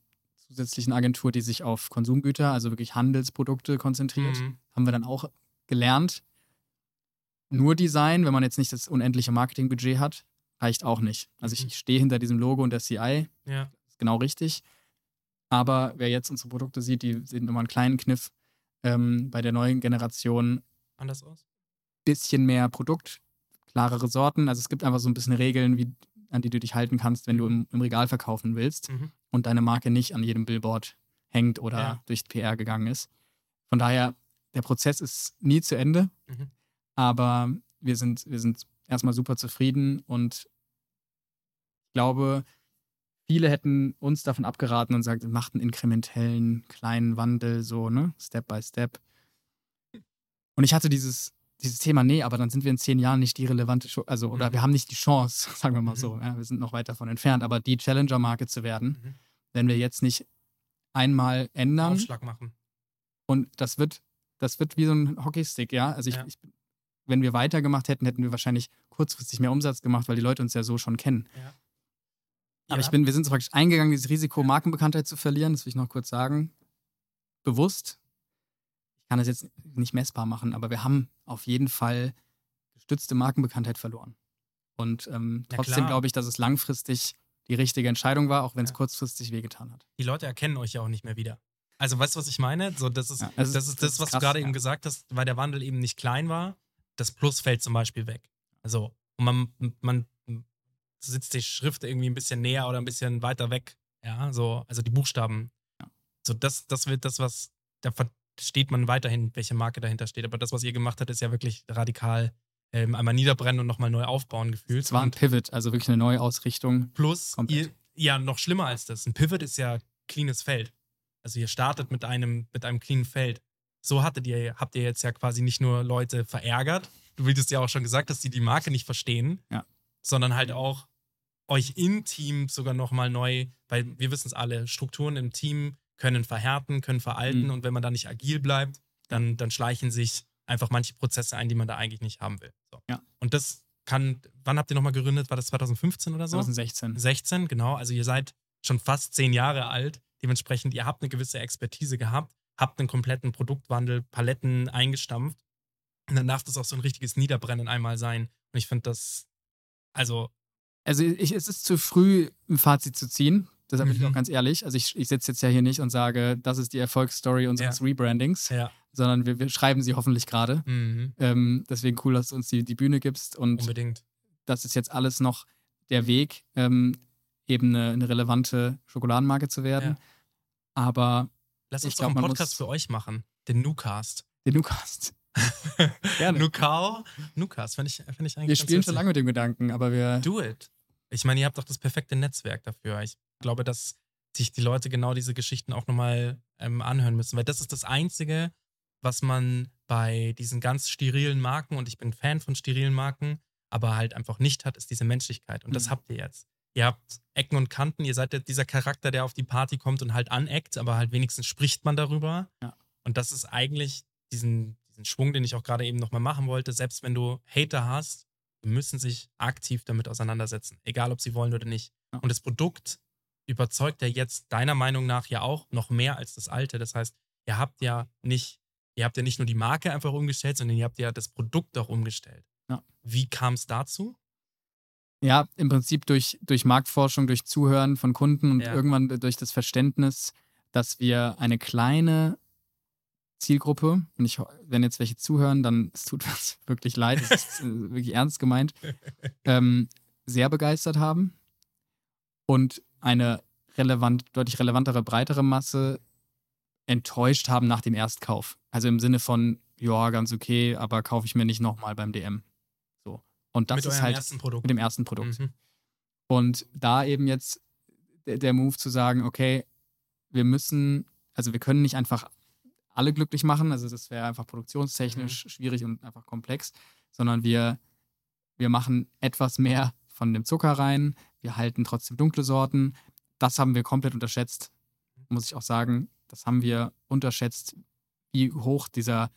Speaker 1: zusätzlichen Agentur, die sich auf Konsumgüter, also wirklich Handelsprodukte konzentriert.
Speaker 2: Mhm.
Speaker 1: Haben wir dann auch gelernt. Nur Design, wenn man jetzt nicht das unendliche Marketingbudget hat, reicht auch nicht. Also ich,
Speaker 2: Mhm.
Speaker 1: ich stehe hinter diesem Logo und der CI,
Speaker 2: Ja.
Speaker 1: ist genau richtig. Aber wer jetzt unsere Produkte sieht, die sehen nochmal einen kleinen Kniff. Ähm, bei der neuen Generation
Speaker 2: Anders aus?
Speaker 1: bisschen mehr Produkt, klarere Sorten. Also es gibt einfach so ein bisschen Regeln, wie, an die du dich halten kannst, wenn du im, im Regal verkaufen willst
Speaker 2: Mhm.
Speaker 1: und deine Marke nicht an jedem Billboard hängt oder
Speaker 2: Ja.
Speaker 1: durch PR gegangen ist. Von daher, der Prozess ist nie zu Ende,
Speaker 2: Mhm.
Speaker 1: Aber wir sind, wir sind erstmal super zufrieden und ich glaube, viele hätten uns davon abgeraten und gesagt, macht einen inkrementellen kleinen Wandel, so, ne, Step by Step. Und ich hatte dieses, dieses Thema, nee, aber dann sind wir in zehn Jahren nicht die relevante, Show, also, oder
Speaker 2: Mhm.
Speaker 1: wir haben nicht die Chance, [LAUGHS] sagen wir mal
Speaker 2: Mhm.
Speaker 1: so, ja, wir sind noch weit davon entfernt, aber die Challenger-Marke zu werden,
Speaker 2: Mhm.
Speaker 1: wenn wir jetzt nicht einmal ändern
Speaker 2: Aufschlag machen.
Speaker 1: und das wird, das wird wie so ein Hockeystick, ja. Also ich,
Speaker 2: Ja.
Speaker 1: ich wenn wir weitergemacht hätten, hätten wir wahrscheinlich kurzfristig mehr Umsatz gemacht, weil die Leute uns ja so schon kennen.
Speaker 2: Ja.
Speaker 1: Aber
Speaker 2: Ja.
Speaker 1: ich bin, wir sind so praktisch eingegangen, dieses Risiko, Markenbekanntheit zu verlieren, das will ich noch kurz sagen. Bewusst. Ich kann das jetzt nicht messbar machen, aber wir haben auf jeden Fall gestützte Markenbekanntheit verloren. Und ähm, trotzdem glaube ich, dass es langfristig die richtige Entscheidung war, auch wenn es
Speaker 2: Ja.
Speaker 1: kurzfristig wehgetan hat.
Speaker 2: Die Leute erkennen euch ja auch nicht mehr wieder. Also weißt du, was ich meine? So, das ist,
Speaker 1: Ja,
Speaker 2: das, ist
Speaker 1: das
Speaker 2: das,
Speaker 1: ist
Speaker 2: was
Speaker 1: krass,
Speaker 2: du gerade
Speaker 1: ja.
Speaker 2: eben gesagt hast, weil der Wandel eben nicht klein war. Das Plus fällt zum Beispiel weg. Also man, man sitzt die Schrift irgendwie ein bisschen näher oder ein bisschen weiter weg. Ja, so, also die Buchstaben.
Speaker 1: Ja.
Speaker 2: So, das, das wird das, was, da versteht man weiterhin, welche Marke dahinter steht. Aber das, was ihr gemacht habt, ist ja wirklich radikal ähm, einmal niederbrennen und nochmal neu aufbauen gefühlt.
Speaker 1: Es war ein Pivot, also wirklich eine neue Ausrichtung.
Speaker 2: Plus,
Speaker 1: Komplett.
Speaker 2: ihr, ja, noch schlimmer als das. Ein Pivot ist ja cleanes Feld. Also ihr startet mit einem, mit einem cleanen Feld. So hattet ihr, habt ihr jetzt ja quasi nicht nur Leute verärgert, du hattest ja auch schon gesagt, dass die die Marke nicht verstehen,
Speaker 1: Ja.
Speaker 2: sondern halt auch euch im Team sogar nochmal neu, weil wir wissen es alle, Strukturen im Team können verhärten, können veralten
Speaker 1: Mhm.
Speaker 2: und wenn man da nicht agil bleibt, dann, dann schleichen sich einfach manche Prozesse ein, die man da eigentlich nicht haben will. So.
Speaker 1: Ja.
Speaker 2: Und das kann, wann habt ihr nochmal gegründet? War das 2015 oder so?
Speaker 1: 2016.
Speaker 2: 16, genau. Also ihr seid schon fast zehn Jahre alt. Dementsprechend, ihr habt eine gewisse Expertise gehabt, habt einen kompletten Produktwandel, Paletten eingestampft. Und dann darf das auch so ein richtiges Niederbrennen einmal sein. Und ich finde das, also,
Speaker 1: Also ich, es ist zu früh, ein Fazit zu ziehen. Deshalb bin ich
Speaker 2: Mhm.
Speaker 1: auch ganz ehrlich. Also ich, ich sitze jetzt ja hier nicht und sage, das ist die Erfolgsstory unseres
Speaker 2: Ja.
Speaker 1: Rebrandings,
Speaker 2: ja,
Speaker 1: sondern wir, wir schreiben sie hoffentlich gerade.
Speaker 2: mhm,
Speaker 1: Ähm, deswegen cool, dass du uns die, die Bühne gibst. Und
Speaker 2: unbedingt.
Speaker 1: das ist jetzt alles noch der Weg, ähm, eben eine, eine relevante Schokoladenmarke zu werden.
Speaker 2: Ja.
Speaker 1: Aber
Speaker 2: Lass
Speaker 1: Ich
Speaker 2: uns
Speaker 1: glaub,
Speaker 2: doch einen
Speaker 1: man
Speaker 2: Podcast für euch machen. Den Newcast.
Speaker 1: den Newcast. [LAUGHS] Gerne.
Speaker 2: Nukao? Newcast, finde ich, find ich eigentlich
Speaker 1: Wir spielen schon lange mit dem Gedanken, aber wir.
Speaker 2: Do it. Ich meine, ihr habt doch das perfekte Netzwerk dafür. Ich glaube, dass sich die Leute genau diese Geschichten auch nochmal ähm, anhören müssen, weil das ist das Einzige, was man bei diesen ganz sterilen Marken, und ich bin Fan von sterilen Marken, aber halt einfach nicht hat, ist diese Menschlichkeit. Und das
Speaker 1: Mhm.
Speaker 2: habt ihr jetzt. Ihr habt Ecken und Kanten, ihr seid dieser Charakter, der auf die Party kommt und halt aneckt, aber halt wenigstens spricht man darüber.
Speaker 1: Ja.
Speaker 2: Und das ist eigentlich diesen, diesen Schwung, den ich auch gerade eben nochmal machen wollte. Selbst wenn du Hater hast, müssen sich aktiv damit auseinandersetzen, egal ob sie wollen oder nicht.
Speaker 1: Ja.
Speaker 2: Und das Produkt überzeugt ja jetzt deiner Meinung nach ja auch noch mehr als das alte. Das heißt, ihr habt ja nicht, ihr habt ja nicht nur die Marke einfach umgestellt, sondern ihr habt ja das Produkt auch umgestellt.
Speaker 1: Ja.
Speaker 2: Wie kam es dazu?
Speaker 1: Ja, im Prinzip durch, durch Marktforschung, durch Zuhören von Kunden und
Speaker 2: Ja.
Speaker 1: irgendwann durch das Verständnis, dass wir eine kleine Zielgruppe, und ich, wenn jetzt welche zuhören, dann [LAUGHS] es tut uns wirklich leid, es ist äh, [LAUGHS] wirklich ernst gemeint, ähm, sehr begeistert haben und eine relevant, deutlich relevantere, breitere Masse enttäuscht haben nach dem Erstkauf. Also im Sinne von, ja, ganz okay, aber kaufe ich mir nicht nochmal beim DM. Und das
Speaker 2: mit
Speaker 1: ist halt mit dem ersten Produkt.
Speaker 2: Mhm.
Speaker 1: Und da eben jetzt der, der Move zu sagen, okay, wir müssen, also wir können nicht einfach alle glücklich machen, also das wäre einfach produktionstechnisch schwierig und einfach komplex, sondern wir, wir machen etwas mehr von dem Zucker rein, wir halten trotzdem dunkle Sorten. Das haben wir komplett unterschätzt, muss ich auch sagen. Das haben wir unterschätzt, wie hoch dieser,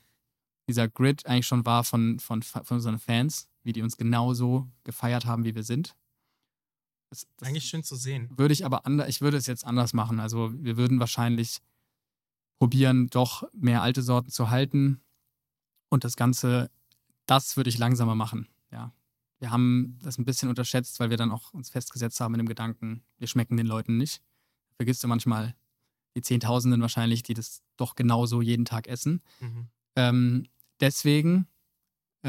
Speaker 1: dieser Grid eigentlich schon war von, von, von unseren Fans, wie die uns genauso gefeiert haben, wie wir sind. Das, das
Speaker 2: Eigentlich schön zu sehen.
Speaker 1: würde ich aber anders, ich würde es jetzt anders machen. Also wir würden wahrscheinlich probieren, doch mehr alte Sorten zu halten und das Ganze, das würde ich langsamer machen. Ja, wir haben das ein bisschen unterschätzt, weil wir dann auch uns festgesetzt haben in dem Gedanken, wir schmecken den Leuten nicht. Vergisst du manchmal die Zehntausenden wahrscheinlich, die das doch genauso jeden Tag essen.
Speaker 2: Mhm.
Speaker 1: Ähm, deswegen,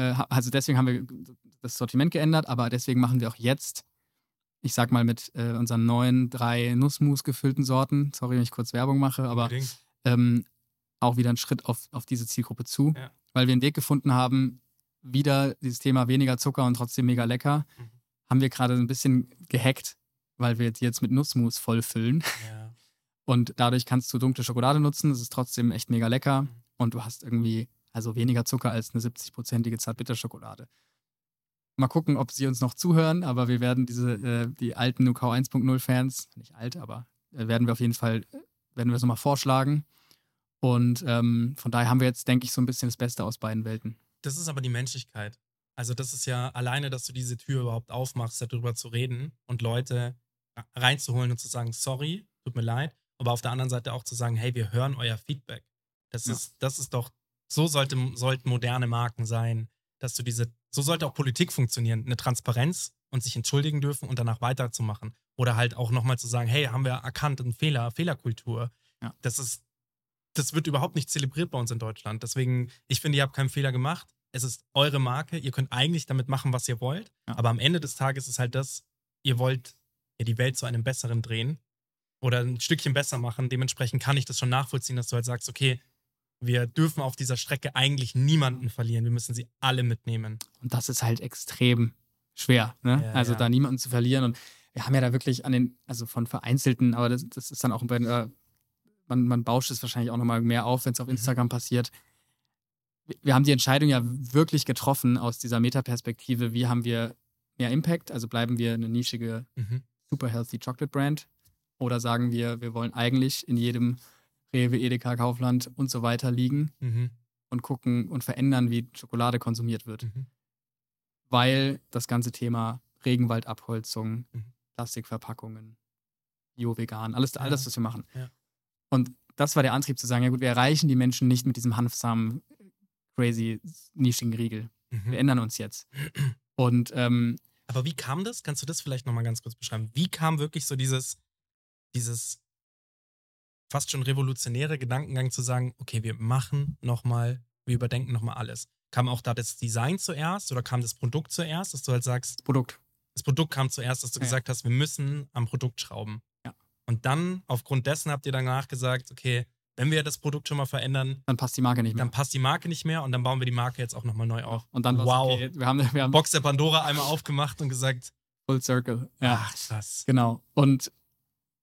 Speaker 1: also deswegen haben wir das Sortiment geändert, aber deswegen machen wir auch jetzt, ich sag mal mit äh, unseren neuen drei Nussmus gefüllten Sorten, sorry, wenn ich kurz Werbung mache, aber ähm, auch wieder einen Schritt auf, auf diese Zielgruppe zu,
Speaker 2: Ja.
Speaker 1: weil wir einen Weg gefunden haben, wieder dieses Thema weniger Zucker und trotzdem mega lecker,
Speaker 2: Mhm.
Speaker 1: haben wir gerade ein bisschen gehackt, weil wir jetzt mit Nussmus vollfüllen.
Speaker 2: Ja.
Speaker 1: Und dadurch kannst du dunkle Schokolade nutzen. Es ist trotzdem echt mega lecker.
Speaker 2: Mhm.
Speaker 1: Und du hast irgendwie also weniger Zucker als eine 70-prozentige Zartbitterschokolade. Mal gucken, ob sie uns noch zuhören, aber wir werden diese, äh, die alten Nukau 1.0 Fans, nicht alt, aber äh, werden wir auf jeden Fall, äh, werden wir es nochmal vorschlagen. Und ähm, von daher haben wir jetzt, denke ich, so ein bisschen das Beste aus beiden Welten.
Speaker 2: Das ist aber die Menschlichkeit. Also das ist ja alleine, dass du diese Tür überhaupt aufmachst, darüber zu reden und Leute reinzuholen und zu sagen, sorry, tut mir leid, aber auf der anderen Seite auch zu sagen, hey, wir hören euer Feedback. Das
Speaker 1: Ja.
Speaker 2: ist, das ist doch, so sollte, sollten moderne Marken sein, dass du diese, so sollte auch Politik funktionieren, eine Transparenz und sich entschuldigen dürfen und danach weiterzumachen. Oder halt auch nochmal zu sagen, hey, haben wir erkannt, ein Fehler, Fehlerkultur.
Speaker 1: Ja.
Speaker 2: Das ist, das wird überhaupt nicht zelebriert bei uns in Deutschland. Deswegen, ich finde, ihr habt keinen Fehler gemacht. Es ist eure Marke. Ihr könnt eigentlich damit machen, was ihr wollt.
Speaker 1: Ja.
Speaker 2: Aber am Ende des Tages ist halt das, ihr wollt ja die Welt zu einem besseren drehen oder ein Stückchen besser machen. Dementsprechend kann ich das schon nachvollziehen, dass du halt sagst, okay, wir dürfen auf dieser Strecke eigentlich niemanden verlieren. Wir müssen sie alle mitnehmen.
Speaker 1: Und das ist halt extrem schwer, ne?
Speaker 2: Ja,
Speaker 1: also
Speaker 2: ja.
Speaker 1: da niemanden zu verlieren. Und wir haben ja da wirklich an den, also von vereinzelten, aber das, das ist dann auch bei, äh, man, man bauscht es wahrscheinlich auch nochmal mehr auf, wenn es auf
Speaker 2: Mhm.
Speaker 1: Instagram passiert. Wir- Wir haben die Entscheidung ja wirklich getroffen aus dieser Metaperspektive, wie haben wir mehr Impact, also bleiben wir eine nischige,
Speaker 2: Mhm.
Speaker 1: super healthy Chocolate Brand oder sagen wir, wir wollen eigentlich in jedem Rewe, Edeka, Kaufland und so weiter liegen
Speaker 2: Mhm.
Speaker 1: und gucken und verändern, wie Schokolade konsumiert wird
Speaker 2: Mhm.
Speaker 1: weil das ganze Thema Regenwaldabholzung,
Speaker 2: Mhm.
Speaker 1: Plastikverpackungen, Bio-Vegan, alles, all
Speaker 2: Ja.
Speaker 1: das, was wir machen.
Speaker 2: Ja.
Speaker 1: Und das war der Antrieb zu sagen, ja gut, wir erreichen die Menschen nicht mit diesem Hanfsamen, crazy, nischigen Riegel. Wir
Speaker 2: Mhm.
Speaker 1: ändern uns jetzt. Und ähm,
Speaker 2: Aber wie kam das? Kannst du das vielleicht nochmal ganz kurz beschreiben? Wie kam wirklich so dieses, dieses fast schon revolutionäre Gedankengang zu sagen, okay, wir machen nochmal, wir überdenken nochmal alles? Kam auch da das Design zuerst oder kam das Produkt zuerst, dass du halt sagst,
Speaker 1: Produkt.
Speaker 2: das Produkt kam zuerst, dass du
Speaker 1: Ja.
Speaker 2: gesagt hast, wir müssen am Produkt schrauben.
Speaker 1: Ja.
Speaker 2: Und dann, aufgrund dessen, habt ihr danach gesagt, okay, wenn wir das Produkt schon mal verändern,
Speaker 1: Dann passt die Marke nicht mehr.
Speaker 2: dann passt die Marke nicht mehr und dann bauen wir die Marke jetzt auch nochmal neu auf.
Speaker 1: Und dann
Speaker 2: wow.
Speaker 1: okay. Wir haben, wir haben
Speaker 2: Box der Pandora einmal aufgemacht und gesagt,
Speaker 1: Full Circle. Ja.
Speaker 2: ach krass.
Speaker 1: Genau. Und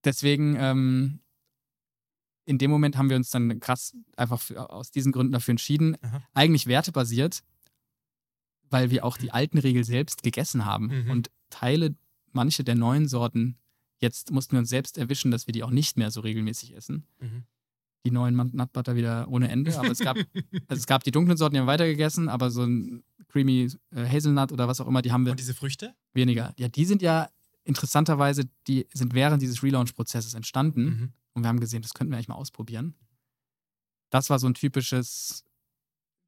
Speaker 1: deswegen, ähm, in dem Moment haben wir uns dann krass einfach für, aus diesen Gründen dafür entschieden.
Speaker 2: Aha.
Speaker 1: Eigentlich wertebasiert, weil wir auch die alten Regeln selbst gegessen haben
Speaker 2: Mhm.
Speaker 1: und Teile manche der neuen Sorten, jetzt mussten wir uns selbst erwischen, dass wir die auch nicht mehr so regelmäßig essen.
Speaker 2: Mhm.
Speaker 1: Die neuen Nut Butter wieder ohne Ende. Aber es gab, [LAUGHS] also es gab die dunklen Sorten, die haben wir weitergegessen, aber so ein Creamy äh, Hazelnut oder was auch immer, die haben wir
Speaker 2: Und diese Früchte?
Speaker 1: weniger. Ja, die sind ja interessanterweise, die sind während dieses Relaunch-Prozesses entstanden.
Speaker 2: Mhm.
Speaker 1: Und wir haben gesehen, das könnten wir eigentlich mal ausprobieren. Das war so ein typisches,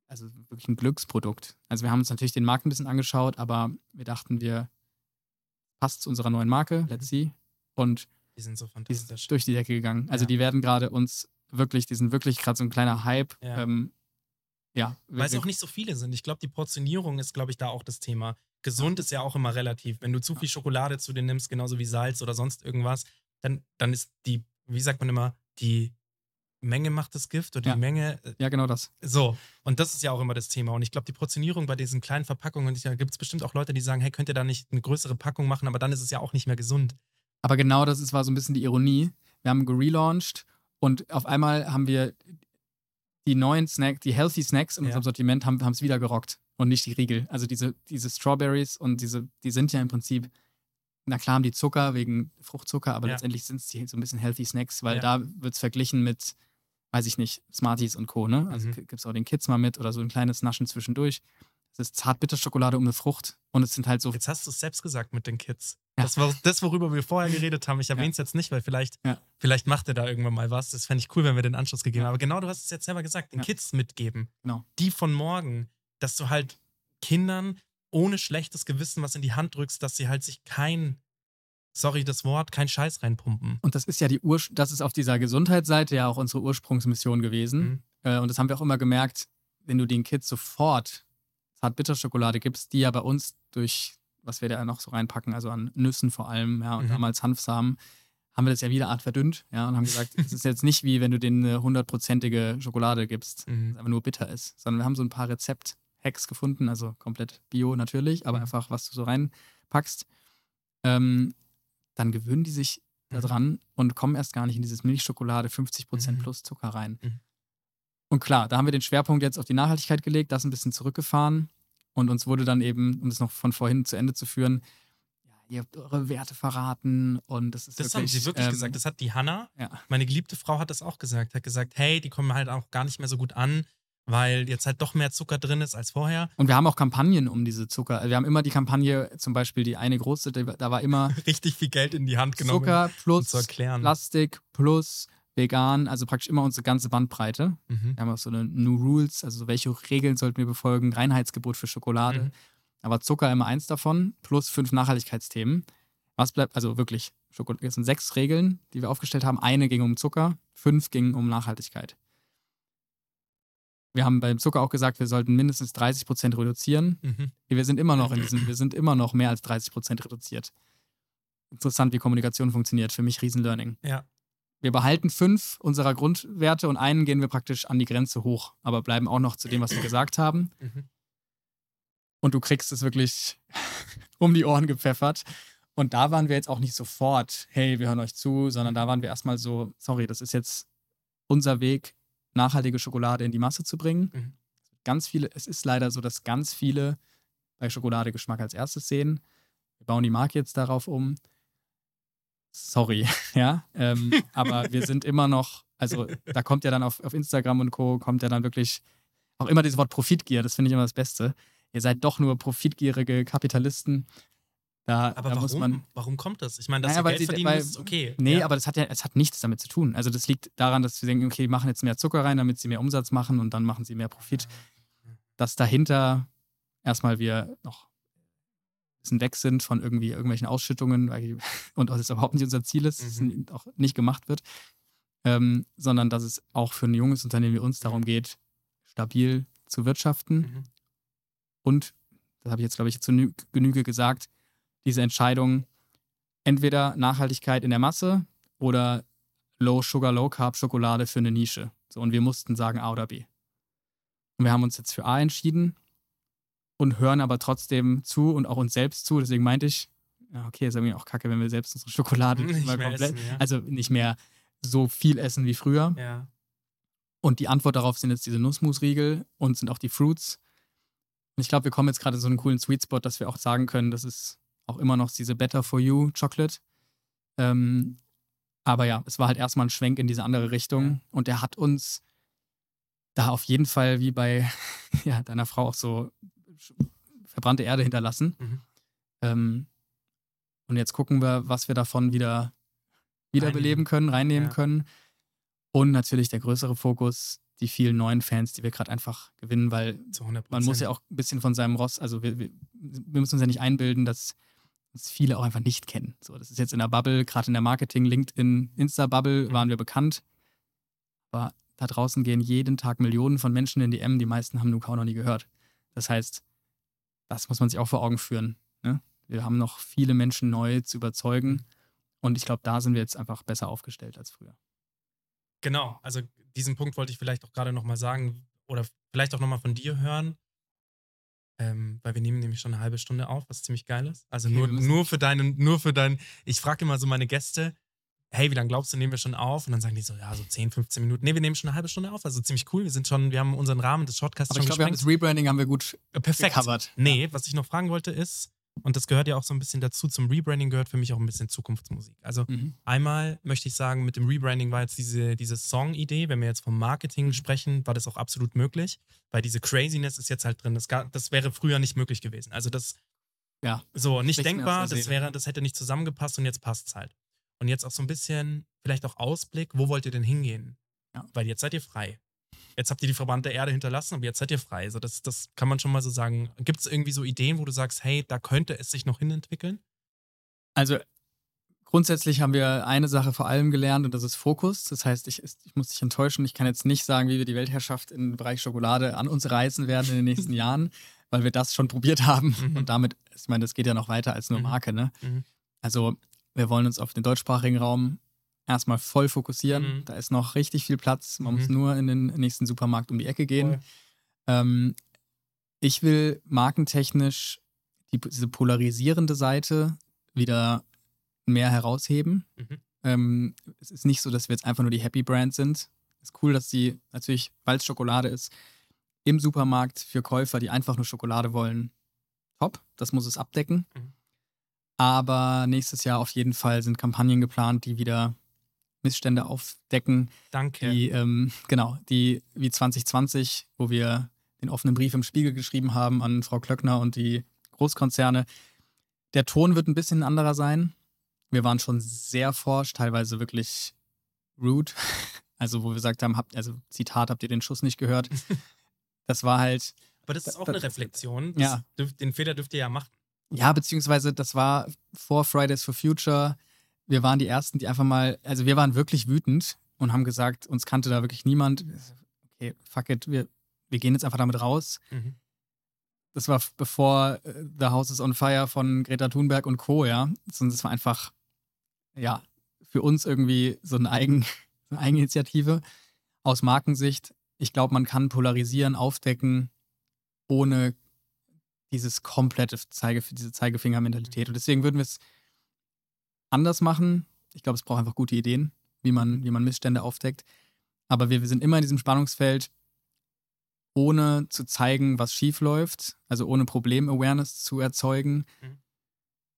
Speaker 1: also wirklich ein Glücksprodukt. Also wir haben uns natürlich den Markt ein bisschen angeschaut, aber wir dachten, wir passt zu unserer neuen Marke, Let's See. Und
Speaker 2: Die sind so
Speaker 1: die
Speaker 2: fantastisch.
Speaker 1: ist durch die Decke gegangen. Also
Speaker 2: Ja.
Speaker 1: die werden gerade uns wirklich, die sind wirklich gerade so ein kleiner Hype.
Speaker 2: Ja.
Speaker 1: Ähm, ja,
Speaker 2: Weil es auch nicht so viele sind. Ich glaube, die Portionierung ist, glaube ich, da auch das Thema. Gesund ist ja auch immer relativ. Wenn du zu viel Schokolade zu dir nimmst, genauso wie Salz oder sonst irgendwas, dann, dann ist die, wie sagt man immer, die Menge macht das Gift oder
Speaker 1: Ja.
Speaker 2: die Menge. äh,
Speaker 1: ja, genau das.
Speaker 2: So. Und das ist ja auch immer das Thema. Und ich glaube, die Portionierung bei diesen kleinen Verpackungen, und da gibt es bestimmt auch Leute, die sagen, hey, könnt ihr da nicht eine größere Packung machen, aber dann ist es ja auch nicht mehr gesund.
Speaker 1: Aber genau das ist, war so ein bisschen die Ironie. Wir haben gelauncht und auf einmal haben wir die neuen Snacks, die Healthy Snacks in
Speaker 2: Ja.
Speaker 1: unserem Sortiment haben es wieder gerockt und nicht die Riegel. Also diese, diese Strawberries und diese, die sind ja im Prinzip, na klar haben die Zucker wegen Fruchtzucker, aber
Speaker 2: Ja.
Speaker 1: letztendlich sind es so ein bisschen Healthy Snacks, weil
Speaker 2: Ja.
Speaker 1: da wird es verglichen mit, weiß ich nicht, Smarties und Co. Ne? Also
Speaker 2: Mhm.
Speaker 1: gibt es auch den Kids mal mit oder so ein kleines Naschen zwischendurch. Es ist Zartbitterschokolade um eine Frucht und es sind halt so
Speaker 2: Jetzt hast du es selbst gesagt mit den Kids.
Speaker 1: Ja.
Speaker 2: Das war das, worüber wir vorher geredet haben. Ich erwähne es jetzt nicht, weil vielleicht, vielleicht macht er da irgendwann mal was. Das fände ich cool, wenn wir den Anschluss gegeben haben. Aber genau, du hast es jetzt selber gesagt, den. Kids mitgeben.
Speaker 1: Genau.
Speaker 2: Die von morgen, dass du halt Kindern ohne schlechtes Gewissen was in die Hand drückst, dass sie halt sich kein, sorry das Wort, kein Scheiß reinpumpen.
Speaker 1: Und das ist ja die Ur das ist auf dieser Gesundheitsseite ja auch unsere Ursprungsmission gewesen.
Speaker 2: Mhm.
Speaker 1: Äh, und das haben wir auch immer gemerkt, wenn du den Kids sofort Zartbitterschokolade gibst, die ja bei uns durch, was wir da noch so reinpacken, also an Nüssen vor allem, ja, und
Speaker 2: Mhm.
Speaker 1: damals Hanfsamen, haben wir das ja wieder Art verdünnt, ja, und haben gesagt, es ist jetzt nicht wie wenn du denen eine hundertprozentige Schokolade gibst,
Speaker 2: Mhm.
Speaker 1: einfach nur bitter ist, sondern wir haben so ein paar Rezept-Hacks gefunden, also komplett bio natürlich, aber
Speaker 2: Mhm.
Speaker 1: einfach, was du so reinpackst. Ähm, dann gewöhnen die sich
Speaker 2: Mhm.
Speaker 1: daran und kommen erst gar nicht in dieses Milchschokolade 50%
Speaker 2: Mhm.
Speaker 1: plus Zucker rein.
Speaker 2: Mhm.
Speaker 1: Und klar, da haben wir den Schwerpunkt jetzt auf die Nachhaltigkeit gelegt, das ein bisschen zurückgefahren und uns wurde dann eben, um das noch von vorhin zu Ende zu führen, ihr habt eure Werte verraten und das ist
Speaker 2: Das
Speaker 1: wirklich,
Speaker 2: haben sie wirklich
Speaker 1: ähm,
Speaker 2: gesagt. Das hat die Hanna,
Speaker 1: Ja.
Speaker 2: meine geliebte Frau, hat das auch gesagt. Hat gesagt, hey, die kommen halt auch gar nicht mehr so gut an, weil jetzt halt doch mehr Zucker drin ist als vorher.
Speaker 1: Und wir haben auch Kampagnen um diese Zucker. Wir haben immer die Kampagne, zum Beispiel die eine große, da war immer [LAUGHS]
Speaker 2: Richtig viel Geld in die Hand genommen.
Speaker 1: Zucker
Speaker 2: um
Speaker 1: plus
Speaker 2: erklären.
Speaker 1: Plastik plus vegan, also praktisch immer unsere ganze Bandbreite.
Speaker 2: Mhm.
Speaker 1: Wir haben auch so eine New Rules, also so welche Regeln sollten wir befolgen, Reinheitsgebot für Schokolade.
Speaker 2: Mhm.
Speaker 1: Aber Zucker immer eins davon, plus fünf Nachhaltigkeitsthemen. Was bleibt, also wirklich, es sind sechs Regeln, die wir aufgestellt haben. Eine ging um Zucker, fünf gingen um Nachhaltigkeit. Wir haben beim Zucker auch gesagt, wir sollten mindestens 30 Prozent reduzieren.
Speaker 2: Mhm.
Speaker 1: Wir sind immer noch in diesem, wir sind immer noch mehr als 30 Prozent reduziert. Interessant, wie Kommunikation funktioniert. Für mich Riesenlearning.
Speaker 2: Ja.
Speaker 1: Wir behalten fünf unserer Grundwerte und einen gehen wir praktisch an die Grenze hoch, aber bleiben auch noch zu dem, was wir gesagt haben.
Speaker 2: Mhm.
Speaker 1: Und du kriegst es wirklich [LAUGHS] um die Ohren gepfeffert. Und da waren wir jetzt auch nicht sofort, hey, wir hören euch zu, sondern da waren wir erstmal so, sorry, das ist jetzt unser Weg, nachhaltige Schokolade in die Masse zu bringen.
Speaker 2: Mhm.
Speaker 1: Ganz viele, es ist leider so, dass ganz viele bei Schokoladegeschmack als erstes sehen. Wir bauen die Marke jetzt darauf um. Sorry, [LAUGHS] ja. Ähm, [LAUGHS] aber wir sind immer noch, also da kommt ja dann auf, auf Instagram und Co. kommt ja dann wirklich auch immer dieses Wort Profitgier, das finde ich immer das Beste. Ihr seid doch nur profitgierige Kapitalisten. Da,
Speaker 2: Aber
Speaker 1: da
Speaker 2: warum?
Speaker 1: muss man.
Speaker 2: warum kommt das? Ich meine, dass
Speaker 1: Naja, weil
Speaker 2: Geld
Speaker 1: sie-
Speaker 2: verdienen
Speaker 1: weil-
Speaker 2: müsst, ist okay.
Speaker 1: Nee,
Speaker 2: ja.
Speaker 1: aber das hat ja, es hat nichts damit zu tun. Also das liegt daran, dass wir denken, okay, wir machen jetzt mehr Zucker rein, damit sie mehr Umsatz machen und dann machen sie mehr Profit. Dass dahinter erstmal wir noch ein bisschen weg sind von irgendwie irgendwelchen Ausschüttungen weil, [LAUGHS] und das überhaupt nicht unser Ziel ist, dass
Speaker 2: Mhm.
Speaker 1: es auch nicht gemacht wird, ähm, sondern dass es auch für ein junges Unternehmen wie uns darum geht, stabil zu wirtschaften
Speaker 2: Mhm.
Speaker 1: und, das habe ich jetzt, glaube ich, zu nü- Genüge gesagt, diese Entscheidung, entweder Nachhaltigkeit in der Masse oder Low Sugar, Low Carb Schokolade für eine Nische. So, und wir mussten sagen A oder B. Und wir haben uns jetzt für A entschieden und hören aber trotzdem zu und auch uns selbst zu. Deswegen meinte ich, ja, okay, ist irgendwie auch kacke, wenn wir selbst unsere Schokolade [LAUGHS]
Speaker 2: Nicht
Speaker 1: mal
Speaker 2: mehr
Speaker 1: komplett,
Speaker 2: essen, ja.
Speaker 1: also nicht mehr so viel essen wie früher.
Speaker 2: Ja.
Speaker 1: Und die Antwort darauf sind jetzt diese Nussmusriegel und sind auch die Fruits. Und ich glaube, wir kommen jetzt gerade in so einen coolen Sweet Spot, dass wir auch sagen können, das ist auch immer noch diese Better for You Chocolate. Ähm, aber ja, es war halt erstmal ein Schwenk in diese andere Richtung und der hat uns da auf jeden Fall wie bei [LAUGHS] ja, deiner Frau auch so verbrannte Erde hinterlassen.
Speaker 2: Mhm.
Speaker 1: Ähm, und jetzt gucken wir, was wir davon wieder wiederbeleben können, reinnehmen
Speaker 2: Ja.
Speaker 1: können. Und natürlich der größere Fokus, die vielen neuen Fans, die wir gerade einfach gewinnen, weil
Speaker 2: Zu 100
Speaker 1: man muss ja auch ein bisschen von seinem Ross, also wir, wir, wir müssen uns ja nicht einbilden, dass uns viele auch einfach nicht kennen. So, das ist jetzt in der Bubble, gerade in der Marketing, LinkedIn, Insta-Bubble
Speaker 2: Mhm.
Speaker 1: waren wir bekannt. Aber da draußen gehen jeden Tag Millionen von Menschen in DM, die meisten haben Nuka auch noch nie gehört. Das heißt, das muss man sich auch vor Augen führen. Ne? Wir haben noch viele Menschen neu zu überzeugen. Und ich glaube, da sind wir jetzt einfach besser aufgestellt als früher.
Speaker 2: Genau, also diesen Punkt wollte ich vielleicht auch gerade nochmal sagen oder vielleicht auch nochmal von dir hören. Ähm, weil wir nehmen nämlich schon eine halbe Stunde auf, was ziemlich geil ist. Also
Speaker 1: Okay,
Speaker 2: nur, nur für deinen, nur für deinen, ich frage immer so meine Gäste, hey, wie lange glaubst du, nehmen wir schon auf? Und dann sagen die so, ja, so 10, 15 Minuten. Nee, wir nehmen schon eine halbe Stunde auf, also ziemlich cool. Wir sind schon, wir haben unseren Rahmen des Shortcasts
Speaker 1: Aber
Speaker 2: schon
Speaker 1: ich glaube, wir haben das Rebranding haben wir gut
Speaker 2: Perfekt.
Speaker 1: gecovert.
Speaker 2: Nee, was ich noch fragen wollte ist, und das gehört ja auch so ein bisschen dazu, zum Rebranding gehört für mich auch ein bisschen Zukunftsmusik. Also
Speaker 1: Mhm.
Speaker 2: einmal möchte ich sagen, mit dem Rebranding war jetzt diese, diese Song-Idee, wenn wir jetzt vom Marketing sprechen, war das auch absolut möglich, weil diese Craziness ist jetzt halt drin. Das, gar, das wäre früher nicht möglich gewesen. Also das,
Speaker 1: Ja.
Speaker 2: so, nicht denkbar, das wäre, das hätte nicht zusammengepasst und jetzt passt es halt. Und jetzt auch so ein bisschen, vielleicht auch Ausblick, wo wollt ihr denn hingehen?
Speaker 1: Ja.
Speaker 2: Weil jetzt seid ihr frei. Jetzt habt ihr die verbrannte Erde hinterlassen, aber jetzt seid ihr frei. Also das, das kann man schon mal so sagen. Gibt es irgendwie so Ideen, wo du sagst, hey, da könnte es sich noch hinentwickeln?
Speaker 1: Also grundsätzlich haben wir eine Sache vor allem gelernt und das ist Fokus. Das heißt, ich, ich muss dich enttäuschen. Ich kann jetzt nicht sagen, wie wir die Weltherrschaft im Bereich Schokolade an uns reißen werden in den nächsten [LAUGHS] Jahren, weil wir das schon probiert haben.
Speaker 2: Mhm.
Speaker 1: Und damit, ich meine, das geht ja noch weiter als nur
Speaker 2: Mhm.
Speaker 1: Marke. Ne?
Speaker 2: Mhm.
Speaker 1: Also wir wollen uns auf den deutschsprachigen Raum erstmal voll fokussieren.
Speaker 2: Mhm.
Speaker 1: Da ist noch richtig viel Platz. Man
Speaker 2: Mhm.
Speaker 1: muss nur in den nächsten Supermarkt um die Ecke gehen. Ähm, ich will markentechnisch die, diese polarisierende Seite wieder mehr herausheben.
Speaker 2: Mhm.
Speaker 1: Ähm, es ist nicht so, dass wir jetzt einfach nur die Happy Brand sind. Es ist cool, dass sie natürlich, weil es Schokolade ist, im Supermarkt für Käufer, die einfach nur Schokolade wollen, top. Das muss es abdecken.
Speaker 2: Mhm.
Speaker 1: Aber nächstes Jahr auf jeden Fall sind Kampagnen geplant, die wieder Missstände aufdecken,
Speaker 2: Danke.
Speaker 1: die, ähm, [LAUGHS] genau, die wie 2020, wo wir den offenen Brief im Spiegel geschrieben haben an Frau Klöckner und die Großkonzerne. Der Ton wird ein bisschen anderer sein. Wir waren schon sehr forsch, teilweise wirklich rude. [LAUGHS] Also, wo wir gesagt haben, habt, also Zitat, habt ihr den Schuss nicht gehört? [LAUGHS] Das war halt,
Speaker 2: aber das ist auch
Speaker 1: da-
Speaker 2: eine Reflexion. Das
Speaker 1: Ja.
Speaker 2: dürft, den Fehler dürft ihr ja machen.
Speaker 1: ja, beziehungsweise das war vor Fridays for Future. Wir waren die Ersten, die einfach mal, also wir waren wirklich wütend und haben gesagt, uns kannte da wirklich niemand. Okay, fuck it, wir, wir gehen jetzt einfach damit raus.
Speaker 2: Mhm.
Speaker 1: Das war bevor äh, The House is on Fire von Greta Thunberg und Co., ja. Sondern es war einfach, ja, für uns irgendwie so eine, Eigen, [LAUGHS] eine Eigeninitiative aus Markensicht. Ich glaube, man kann polarisieren, aufdecken, ohne dieses komplette Zeige, diese Zeigefinger-Mentalität. Und deswegen würden wir es anders machen. Ich glaube, es braucht einfach gute Ideen, wie man, wie man Missstände aufdeckt. Aber wir, wir sind immer in diesem Spannungsfeld, ohne zu zeigen, was schief läuft, also ohne Problem-Awareness zu erzeugen,
Speaker 2: Mhm.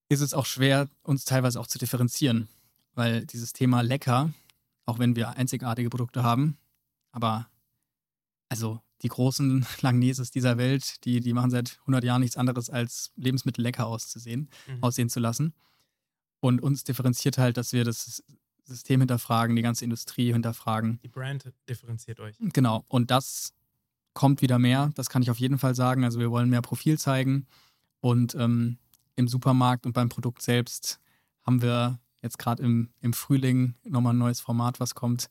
Speaker 1: ist es auch schwer, uns teilweise auch zu differenzieren. Weil dieses Thema lecker, auch wenn wir einzigartige Produkte haben, aber also die großen [LAUGHS] Langneses dieser Welt, die, die machen seit 100 Jahren nichts anderes, als Lebensmittel lecker auszusehen,
Speaker 2: Mhm.
Speaker 1: aussehen zu lassen. Und uns differenziert halt, dass wir das System hinterfragen, die ganze Industrie hinterfragen.
Speaker 2: Die Brand differenziert euch.
Speaker 1: Genau. Und das kommt wieder mehr. Das kann ich auf jeden Fall sagen. Also wir wollen mehr Profil zeigen. Und ähm, im Supermarkt und beim Produkt selbst haben wir jetzt gerade im, im Frühling nochmal ein neues Format, was kommt.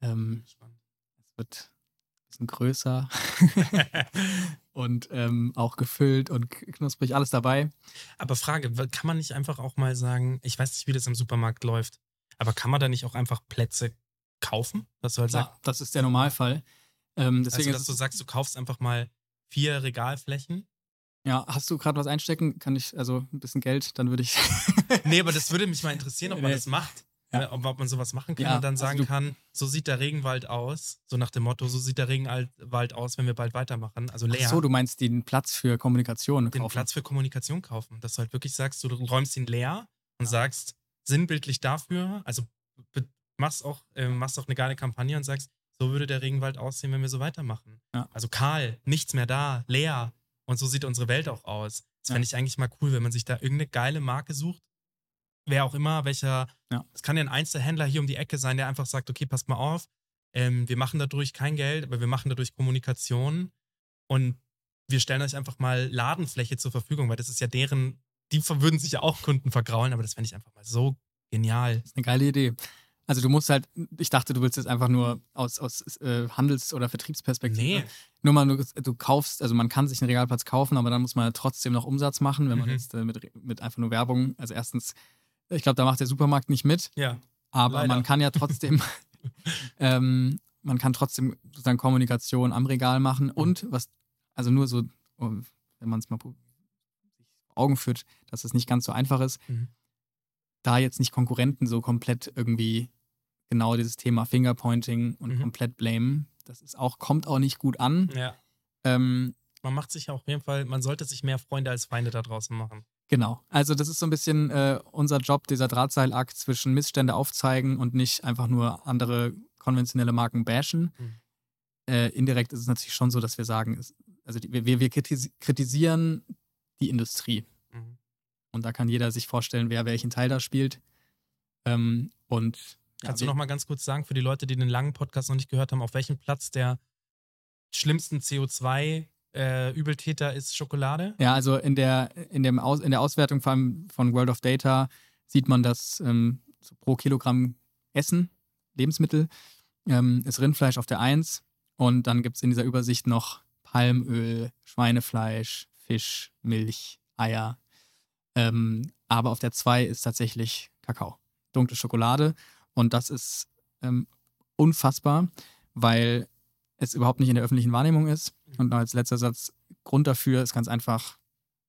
Speaker 1: Ähm,
Speaker 2: Spannend.
Speaker 1: es wird ein bisschen größer [LAUGHS] [LAUGHS] und ähm, auch gefüllt und knusprig, alles dabei.
Speaker 2: Aber Frage, kann man nicht einfach auch mal sagen, ich weiß nicht, wie das im Supermarkt läuft, aber kann man da nicht auch einfach Plätze kaufen? Dass du halt sagst,
Speaker 1: Ja, das ist der Normalfall. Ähm, deswegen
Speaker 2: also, dass du sagst, du kaufst einfach mal vier Regalflächen.
Speaker 1: ja, hast du gerade was einstecken? Kann ich, also ein bisschen Geld, dann würde ich.
Speaker 2: Nee, aber das würde mich mal interessieren, ob man [LAUGHS]
Speaker 1: Nee.
Speaker 2: das macht.
Speaker 1: Ja.
Speaker 2: ne, ob, man sowas machen kann
Speaker 1: Ja,
Speaker 2: und dann
Speaker 1: also
Speaker 2: sagen
Speaker 1: du-
Speaker 2: kann, so sieht der Regenwald aus, so nach dem Motto, so sieht der Regenwald aus, wenn wir bald weitermachen, also leer.
Speaker 1: Ach so, du meinst den Platz für Kommunikation
Speaker 2: den
Speaker 1: kaufen.
Speaker 2: Platz für Kommunikation kaufen, dass du halt wirklich sagst, du räumst ihn leer und sagst sinnbildlich dafür, also machst auch, äh, machst auch eine geile Kampagne und sagst, so würde der Regenwald aussehen, wenn wir so weitermachen.
Speaker 1: Ja.
Speaker 2: Also kahl, nichts mehr da, leer. Und so sieht unsere Welt auch aus. Das
Speaker 1: Ja.
Speaker 2: fände ich eigentlich mal cool, wenn man sich da irgendeine geile Marke sucht. Wer auch immer, welcher.
Speaker 1: Ja.
Speaker 2: Es kann ja ein Einzelhändler hier um die Ecke sein, der einfach sagt: Okay, passt mal auf, ähm, wir machen dadurch kein Geld, aber wir machen dadurch Kommunikation und wir stellen euch einfach mal Ladenfläche zur Verfügung, weil das ist ja deren. Die würden sich ja auch Kunden vergraulen, aber das fände ich einfach mal so genial.
Speaker 1: Eine geile Idee. Also du musst halt, ich dachte, du willst jetzt einfach nur aus, aus äh, Handels- oder Vertriebsperspektive.
Speaker 2: Nee.
Speaker 1: Nur mal, du, du kaufst, also man kann sich einen Regalplatz kaufen, aber dann muss man trotzdem noch Umsatz machen, wenn man
Speaker 2: Mhm.
Speaker 1: jetzt äh, mit, mit einfach nur Werbung, also erstens, ich glaube, da macht der Supermarkt nicht mit,
Speaker 2: Ja.
Speaker 1: aber
Speaker 2: Leider.
Speaker 1: man kann ja trotzdem, [LAUGHS] [LAUGHS] ähm, man kann trotzdem sozusagen Kommunikation am Regal machen und was, also nur so, um, wenn man es mal vor Augen führt, dass es nicht ganz so einfach ist,
Speaker 2: Mhm.
Speaker 1: da jetzt nicht Konkurrenten so komplett irgendwie genau dieses Thema Fingerpointing und
Speaker 2: Mhm.
Speaker 1: komplett blamen, das ist auch, kommt auch nicht gut an.
Speaker 2: Ja.
Speaker 1: Ähm,
Speaker 2: Man macht sich auf jeden Fall, man sollte sich mehr Freunde als Feinde da draußen machen.
Speaker 1: Genau. Also das ist so ein bisschen äh, unser Job, dieser Drahtseilakt zwischen Missstände aufzeigen und nicht einfach nur andere konventionelle Marken bashen.
Speaker 2: Mhm.
Speaker 1: Äh, indirekt ist es natürlich schon so, dass wir sagen, es, also die, wir, wir kritis- kritisieren die Industrie.
Speaker 2: Mhm.
Speaker 1: Und da kann jeder sich vorstellen, wer welchen Teil da spielt. Ähm, und ja,
Speaker 2: Kannst
Speaker 1: wir-
Speaker 2: du noch mal ganz kurz sagen, für die Leute, die den langen Podcast noch nicht gehört haben, auf welchem Platz der schlimmsten CO2-Übeltäter ist Schokolade?
Speaker 1: Ja, also in der, in, dem Aus, in der Auswertung von World of Data sieht man, dass ähm, so pro Kilogramm Essen, Lebensmittel, ähm, ist Rindfleisch auf der 1 und dann gibt es in dieser Übersicht noch Palmöl, Schweinefleisch, Fisch, Milch, Eier. Ähm, aber auf der 2 ist tatsächlich Kakao, dunkle Schokolade und das ist ähm, unfassbar, weil es überhaupt nicht in der öffentlichen Wahrnehmung ist. Und noch als letzter Satz, Grund dafür ist ganz einfach,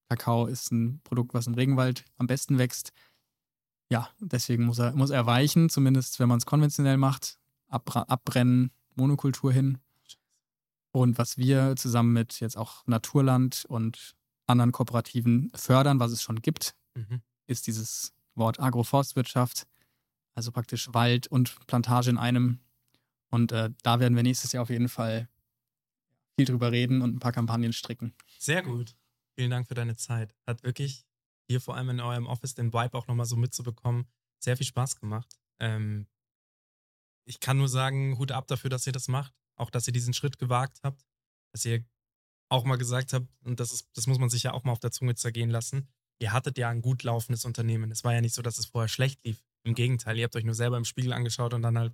Speaker 1: Kakao ist ein Produkt, was im Regenwald am besten wächst. Ja, deswegen muss er, muss er weichen, zumindest wenn man es konventionell macht. Abbra abbrennen, Monokultur hin. Und was wir zusammen mit jetzt auch Naturland und anderen Kooperativen fördern, was es schon gibt,
Speaker 2: Mhm.
Speaker 1: ist dieses Wort Agroforstwirtschaft, also praktisch Wald und Plantage in einem. Und äh, da werden wir nächstes Jahr auf jeden Fall viel drüber reden und ein paar Kampagnen stricken.
Speaker 2: Sehr gut. Vielen Dank für deine Zeit. Hat wirklich hier vor allem in eurem Office den Vibe auch nochmal so mitzubekommen, sehr viel Spaß gemacht. Ähm, ich kann nur sagen, Hut ab dafür, dass ihr das macht. Auch, dass ihr diesen Schritt gewagt habt. Dass ihr auch mal gesagt habt, und das, ist, das muss man sich ja auch mal auf der Zunge zergehen lassen, ihr hattet ja ein gut laufendes Unternehmen. Es war ja nicht so, dass es vorher schlecht lief. Im Gegenteil, ihr habt euch nur selber im Spiegel angeschaut und dann halt,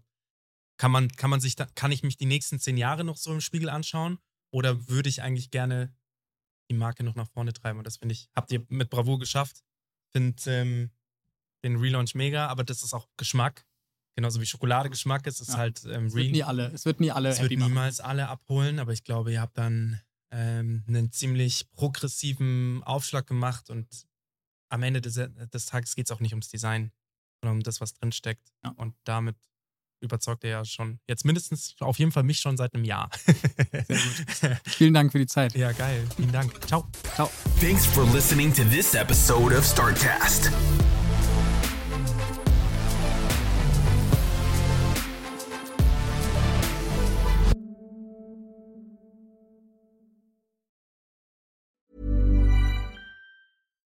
Speaker 2: kann man, kann man sich da, kann ich mich die nächsten zehn Jahre noch so im Spiegel anschauen? Oder würde ich eigentlich gerne die Marke noch nach vorne treiben? Und das finde ich, habt ihr mit Bravour geschafft. Finde ähm, den Relaunch mega, aber das ist auch Geschmack. Genauso wie Schokoladegeschmack ist, ist
Speaker 1: Ja.
Speaker 2: halt ähm,
Speaker 1: Es wird nie alle, es wird nie alle
Speaker 2: es wird
Speaker 1: happy machen.
Speaker 2: niemals alle abholen, aber ich glaube, ihr habt dann ähm, einen ziemlich progressiven Aufschlag gemacht und am Ende des, des Tages geht es auch nicht ums Design, sondern um das, was drinsteckt.
Speaker 1: Ja.
Speaker 2: Und damit überzeugt er ja schon, jetzt mindestens auf jeden Fall mich schon seit einem Jahr.
Speaker 1: Sehr gut. [LAUGHS] Vielen Dank für die Zeit.
Speaker 2: ja, geil. Vielen Dank. Ciao.
Speaker 1: Ciao.
Speaker 3: Thanks for listening to this episode of StartCast.